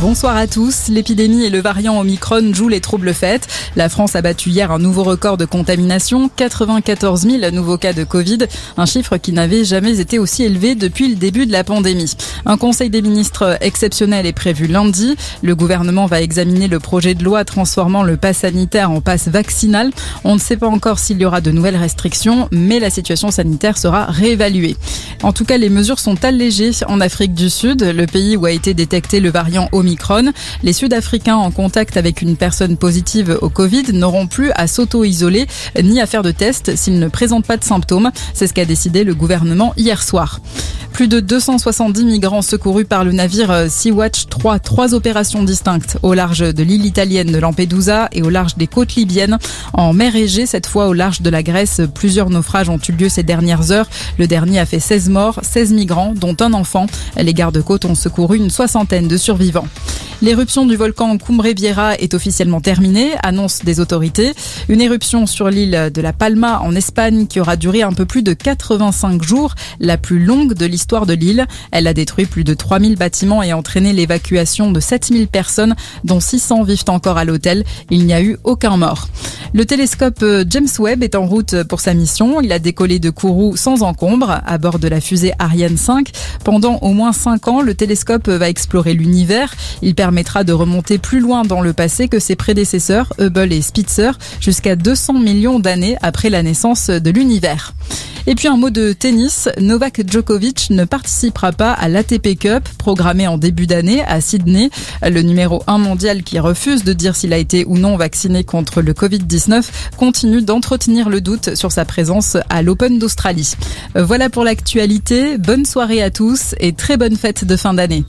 Bonsoir à tous. L'épidémie et le variant Omicron jouent les troubles fêtes. La France a battu hier un nouveau record de contamination, 94 000 nouveaux cas de Covid, un chiffre qui n'avait jamais été aussi élevé depuis le début de la pandémie. Un conseil des ministres exceptionnel est prévu lundi. Le gouvernement va examiner le projet de loi transformant le pass sanitaire en passe vaccinal. On ne sait pas encore s'il y aura de nouvelles restrictions, mais la situation sanitaire sera réévaluée. En tout cas, les mesures sont allégées en Afrique du Sud, le pays où a été détecté le variant Omicron les Sud-Africains en contact avec une personne positive au Covid n'auront plus à s'auto-isoler ni à faire de tests s'ils ne présentent pas de symptômes. C'est ce qu'a décidé le gouvernement hier soir. Plus de 270 migrants secourus par le navire euh, Sea-Watch 3. Trois opérations distinctes au large de l'île italienne de Lampedusa et au large des côtes libyennes. En mer Égée, cette fois au large de la Grèce, plusieurs naufrages ont eu lieu ces dernières heures. Le dernier a fait 16 morts, 16 migrants, dont un enfant. Les gardes-côtes ont secouru une soixantaine de survivants. L'éruption du volcan Cumbre Vieira est officiellement terminée, annonce des autorités. Une éruption sur l'île de la Palma en Espagne qui aura duré un peu plus de 85 jours, la plus longue de l'histoire de l'île. Elle a détruit plus de 3000 bâtiments et entraîné l'évacuation de 7000 personnes, dont 600 vivent encore à l'hôtel. Il n'y a eu aucun mort. Le télescope euh, James Webb est en route pour sa mission. Il a décollé de Kourou sans encombre à bord de la fusée Ariane 5. Pendant au moins 5 ans, le télescope va explorer l'univers. Il permettra de remonter plus loin dans le passé que ses prédécesseurs, Hubble et Spitzer, jusqu'à 200 millions d'années après la naissance de l'univers. Et puis un mot de tennis, Novak Djokovic ne participera pas à l'ATP Cup programmé en début d'année à Sydney. Le numéro 1 mondial qui refuse de dire s'il a été ou non vacciné contre le Covid-19 continue d'entretenir le doute sur sa présence à l'Open d'Australie. Voilà pour l'actualité. Bonne soirée à tous et très bonne fête de fin d'année.